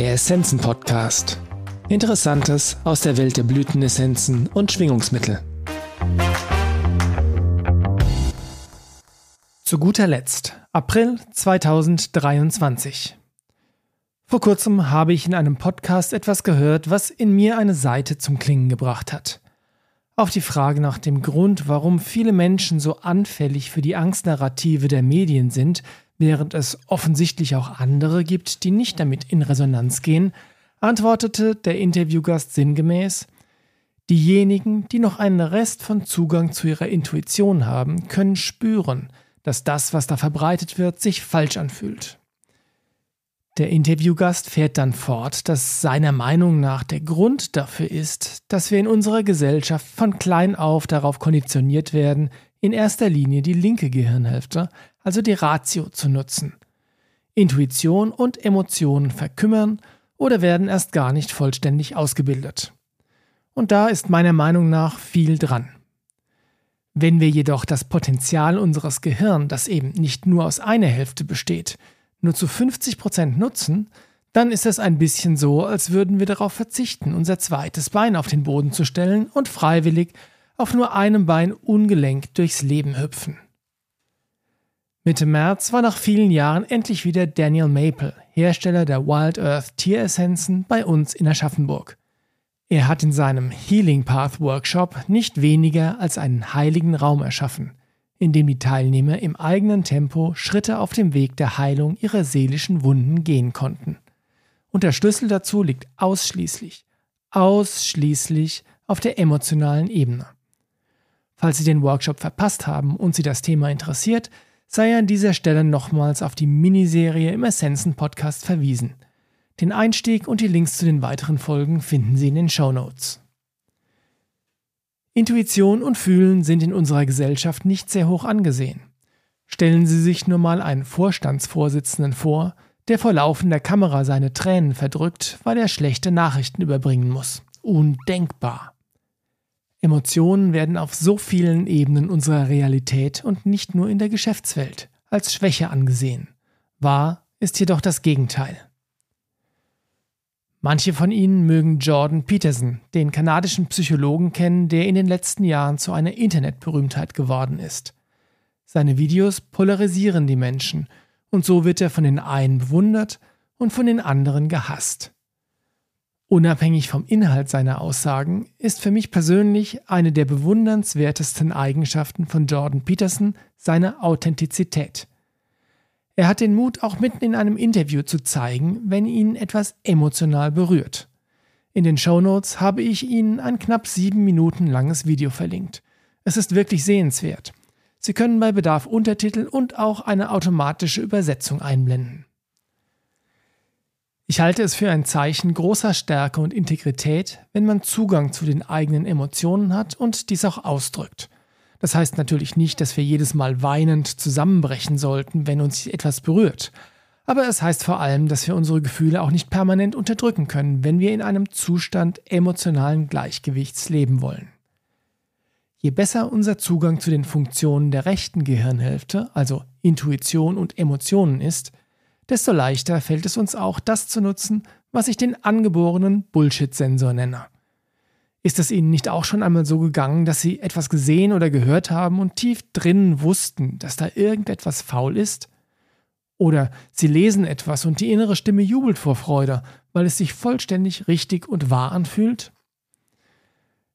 Der Essenzen-Podcast. Interessantes aus der Welt der Blütenessenzen und Schwingungsmittel. Zu guter Letzt, April 2023. Vor kurzem habe ich in einem Podcast etwas gehört, was in mir eine Seite zum Klingen gebracht hat. Auf die Frage nach dem Grund, warum viele Menschen so anfällig für die Angstnarrative der Medien sind, während es offensichtlich auch andere gibt, die nicht damit in Resonanz gehen, antwortete der Interviewgast sinngemäß Diejenigen, die noch einen Rest von Zugang zu ihrer Intuition haben, können spüren, dass das, was da verbreitet wird, sich falsch anfühlt. Der Interviewgast fährt dann fort, dass seiner Meinung nach der Grund dafür ist, dass wir in unserer Gesellschaft von klein auf darauf konditioniert werden, in erster Linie die linke Gehirnhälfte, also die Ratio, zu nutzen. Intuition und Emotionen verkümmern oder werden erst gar nicht vollständig ausgebildet. Und da ist meiner Meinung nach viel dran. Wenn wir jedoch das Potenzial unseres Gehirns, das eben nicht nur aus einer Hälfte besteht, nur zu 50 Prozent nutzen, dann ist es ein bisschen so, als würden wir darauf verzichten, unser zweites Bein auf den Boden zu stellen und freiwillig auf nur einem Bein ungelenkt durchs Leben hüpfen. Mitte März war nach vielen Jahren endlich wieder Daniel Maple, Hersteller der Wild Earth Tieressenzen, bei uns in Aschaffenburg. Er hat in seinem Healing Path Workshop nicht weniger als einen heiligen Raum erschaffen, in dem die Teilnehmer im eigenen Tempo Schritte auf dem Weg der Heilung ihrer seelischen Wunden gehen konnten. Und der Schlüssel dazu liegt ausschließlich, ausschließlich auf der emotionalen Ebene. Falls Sie den Workshop verpasst haben und Sie das Thema interessiert, sei an dieser Stelle nochmals auf die Miniserie im Essenzen-Podcast verwiesen. Den Einstieg und die Links zu den weiteren Folgen finden Sie in den Show Notes. Intuition und Fühlen sind in unserer Gesellschaft nicht sehr hoch angesehen. Stellen Sie sich nur mal einen Vorstandsvorsitzenden vor, der vor laufender Kamera seine Tränen verdrückt, weil er schlechte Nachrichten überbringen muss. Undenkbar. Emotionen werden auf so vielen Ebenen unserer Realität und nicht nur in der Geschäftswelt als Schwäche angesehen. Wahr ist jedoch das Gegenteil. Manche von Ihnen mögen Jordan Peterson, den kanadischen Psychologen, kennen, der in den letzten Jahren zu einer Internetberühmtheit geworden ist. Seine Videos polarisieren die Menschen, und so wird er von den einen bewundert und von den anderen gehasst. Unabhängig vom Inhalt seiner Aussagen ist für mich persönlich eine der bewundernswertesten Eigenschaften von Jordan Peterson seine Authentizität. Er hat den Mut, auch mitten in einem Interview zu zeigen, wenn ihn etwas emotional berührt. In den Shownotes habe ich Ihnen ein knapp sieben Minuten langes Video verlinkt. Es ist wirklich sehenswert. Sie können bei Bedarf Untertitel und auch eine automatische Übersetzung einblenden. Ich halte es für ein Zeichen großer Stärke und Integrität, wenn man Zugang zu den eigenen Emotionen hat und dies auch ausdrückt. Das heißt natürlich nicht, dass wir jedes Mal weinend zusammenbrechen sollten, wenn uns etwas berührt. Aber es heißt vor allem, dass wir unsere Gefühle auch nicht permanent unterdrücken können, wenn wir in einem Zustand emotionalen Gleichgewichts leben wollen. Je besser unser Zugang zu den Funktionen der rechten Gehirnhälfte, also Intuition und Emotionen ist, desto leichter fällt es uns auch, das zu nutzen, was ich den angeborenen Bullshit-Sensor nenne. Ist es Ihnen nicht auch schon einmal so gegangen, dass Sie etwas gesehen oder gehört haben und tief drinnen wussten, dass da irgendetwas faul ist? Oder Sie lesen etwas und die innere Stimme jubelt vor Freude, weil es sich vollständig richtig und wahr anfühlt?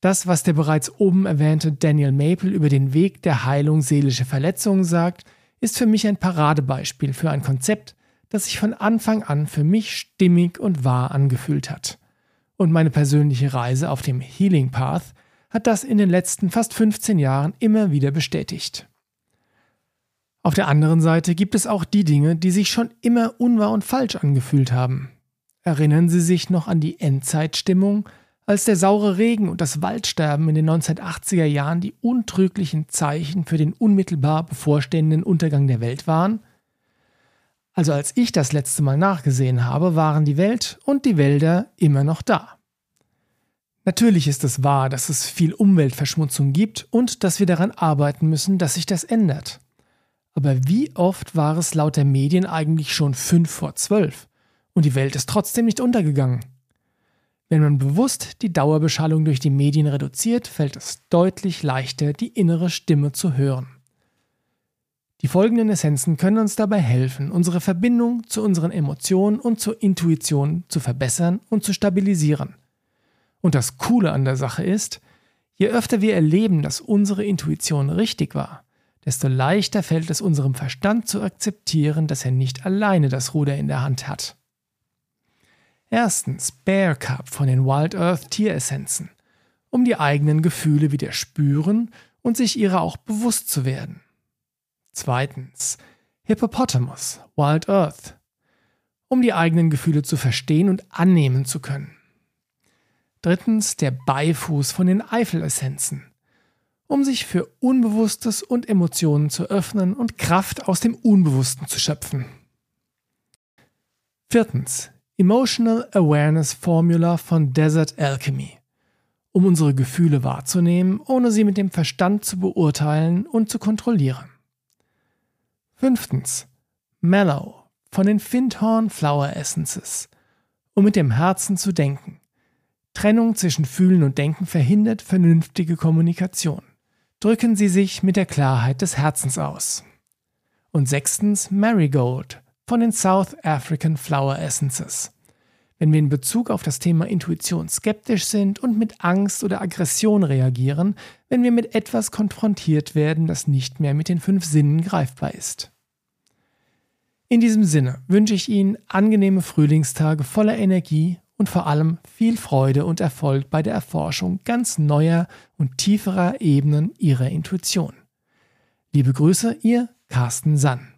Das, was der bereits oben erwähnte Daniel Maple über den Weg der Heilung seelischer Verletzungen sagt, ist für mich ein Paradebeispiel für ein Konzept, das sich von Anfang an für mich stimmig und wahr angefühlt hat. Und meine persönliche Reise auf dem Healing Path hat das in den letzten fast 15 Jahren immer wieder bestätigt. Auf der anderen Seite gibt es auch die Dinge, die sich schon immer unwahr und falsch angefühlt haben. Erinnern Sie sich noch an die Endzeitstimmung, als der saure Regen und das Waldsterben in den 1980er Jahren die untrüglichen Zeichen für den unmittelbar bevorstehenden Untergang der Welt waren? Also als ich das letzte Mal nachgesehen habe, waren die Welt und die Wälder immer noch da. Natürlich ist es wahr, dass es viel Umweltverschmutzung gibt und dass wir daran arbeiten müssen, dass sich das ändert. Aber wie oft war es laut der Medien eigentlich schon fünf vor zwölf? Und die Welt ist trotzdem nicht untergegangen. Wenn man bewusst die Dauerbeschallung durch die Medien reduziert, fällt es deutlich leichter, die innere Stimme zu hören. Die folgenden Essenzen können uns dabei helfen, unsere Verbindung zu unseren Emotionen und zur Intuition zu verbessern und zu stabilisieren. Und das Coole an der Sache ist, je öfter wir erleben, dass unsere Intuition richtig war, desto leichter fällt es unserem Verstand zu akzeptieren, dass er nicht alleine das Ruder in der Hand hat. Erstens Bear Cup von den Wild Earth Tieressenzen, um die eigenen Gefühle wieder spüren und sich ihrer auch bewusst zu werden. Zweitens Hippopotamus, Wild Earth, um die eigenen Gefühle zu verstehen und annehmen zu können. Drittens der Beifuß von den Eifelessenzen, um sich für Unbewusstes und Emotionen zu öffnen und Kraft aus dem Unbewussten zu schöpfen. Viertens Emotional Awareness Formula von Desert Alchemy, um unsere Gefühle wahrzunehmen, ohne sie mit dem Verstand zu beurteilen und zu kontrollieren. Fünftens. Mellow von den Findhorn Flower Essences, um mit dem Herzen zu denken. Trennung zwischen Fühlen und Denken verhindert vernünftige Kommunikation. Drücken Sie sich mit der Klarheit des Herzens aus. Und sechstens Marigold von den South African Flower Essences. Wenn wir in Bezug auf das Thema Intuition skeptisch sind und mit Angst oder Aggression reagieren, wenn wir mit etwas konfrontiert werden, das nicht mehr mit den fünf Sinnen greifbar ist. In diesem Sinne wünsche ich Ihnen angenehme Frühlingstage voller Energie und vor allem viel Freude und Erfolg bei der Erforschung ganz neuer und tieferer Ebenen Ihrer Intuition. Liebe Grüße, Ihr Carsten Sann.